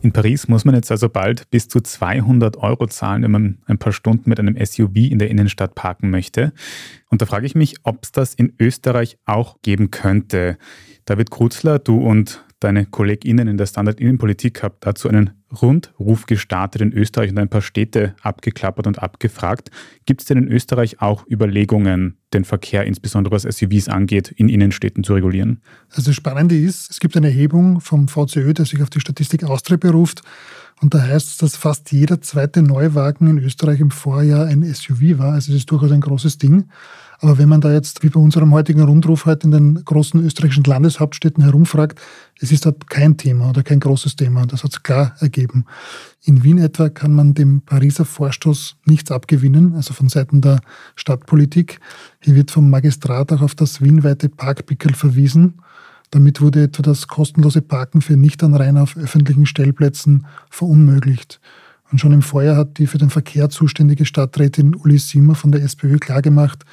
In Paris muss man jetzt also bald bis zu 200 Euro zahlen, wenn man ein paar Stunden mit einem SUV in der Innenstadt parken möchte. Und da frage ich mich, ob es das in Österreich auch geben könnte. David Krutzler, du und deine KollegInnen in der Standard-Innenpolitik habt dazu einen Rundruf gestartet in Österreich und ein paar Städte abgeklappert und abgefragt. Gibt es denn in Österreich auch Überlegungen, den Verkehr, insbesondere was SUVs angeht, in Innenstädten zu regulieren? Also das Spannende ist, es gibt eine Erhebung vom VCÖ, der sich auf die Statistik Austria beruft. Und da heißt es, dass fast jeder zweite Neuwagen in Österreich im Vorjahr ein SUV war. Also das ist durchaus ein großes Ding. Aber wenn man da jetzt, wie bei unserem heutigen Rundruf heute in den großen österreichischen Landeshauptstädten herumfragt, es ist dort kein Thema oder kein großes Thema. Das hat es klar ergeben. In Wien etwa kann man dem Pariser Vorstoß nichts abgewinnen, also von Seiten der Stadtpolitik. Hier wird vom Magistrat auch auf das wienweite Parkpickel verwiesen. Damit wurde etwa das kostenlose Parken für Nichtanrainer auf öffentlichen Stellplätzen verunmöglicht. Und schon im Vorjahr hat die für den Verkehr zuständige Stadträtin Uli Simmer von der SPÖ klargemacht,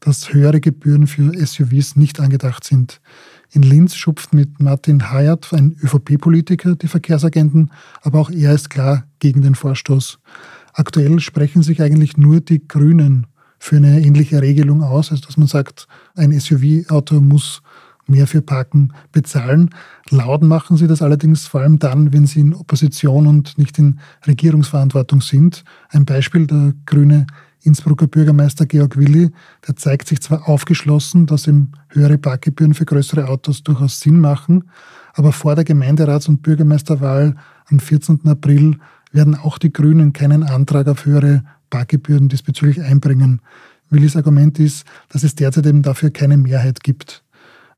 dass höhere Gebühren für SUVs nicht angedacht sind. In Linz schupft mit Martin Hayat, ein ÖVP-Politiker, die Verkehrsagenten, aber auch er ist klar gegen den Vorstoß. Aktuell sprechen sich eigentlich nur die Grünen für eine ähnliche Regelung aus, also dass man sagt, ein SUV-Auto muss mehr für Parken bezahlen. Laut machen sie das allerdings vor allem dann, wenn sie in Opposition und nicht in Regierungsverantwortung sind. Ein Beispiel, der grüne Innsbrucker Bürgermeister Georg Willi, der zeigt sich zwar aufgeschlossen, dass ihm höhere Parkgebühren für größere Autos durchaus Sinn machen, aber vor der Gemeinderats- und Bürgermeisterwahl am 14. April werden auch die Grünen keinen Antrag auf höhere Parkgebühren diesbezüglich einbringen. Willis Argument ist, dass es derzeit eben dafür keine Mehrheit gibt.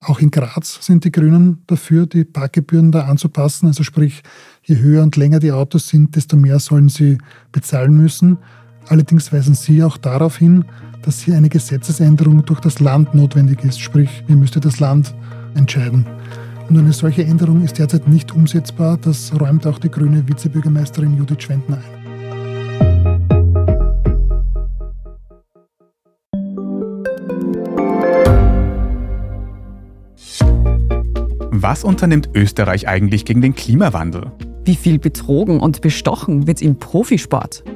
Auch in Graz sind die Grünen dafür, die Parkgebühren da anzupassen. Also sprich, je höher und länger die Autos sind, desto mehr sollen sie bezahlen müssen. Allerdings weisen Sie auch darauf hin, dass hier eine Gesetzesänderung durch das Land notwendig ist, sprich, hier müsste das Land entscheiden. Und eine solche Änderung ist derzeit nicht umsetzbar, das räumt auch die grüne Vizebürgermeisterin Judith Schwendner ein. Was unternimmt Österreich eigentlich gegen den Klimawandel? Wie viel betrogen und bestochen wird im Profisport?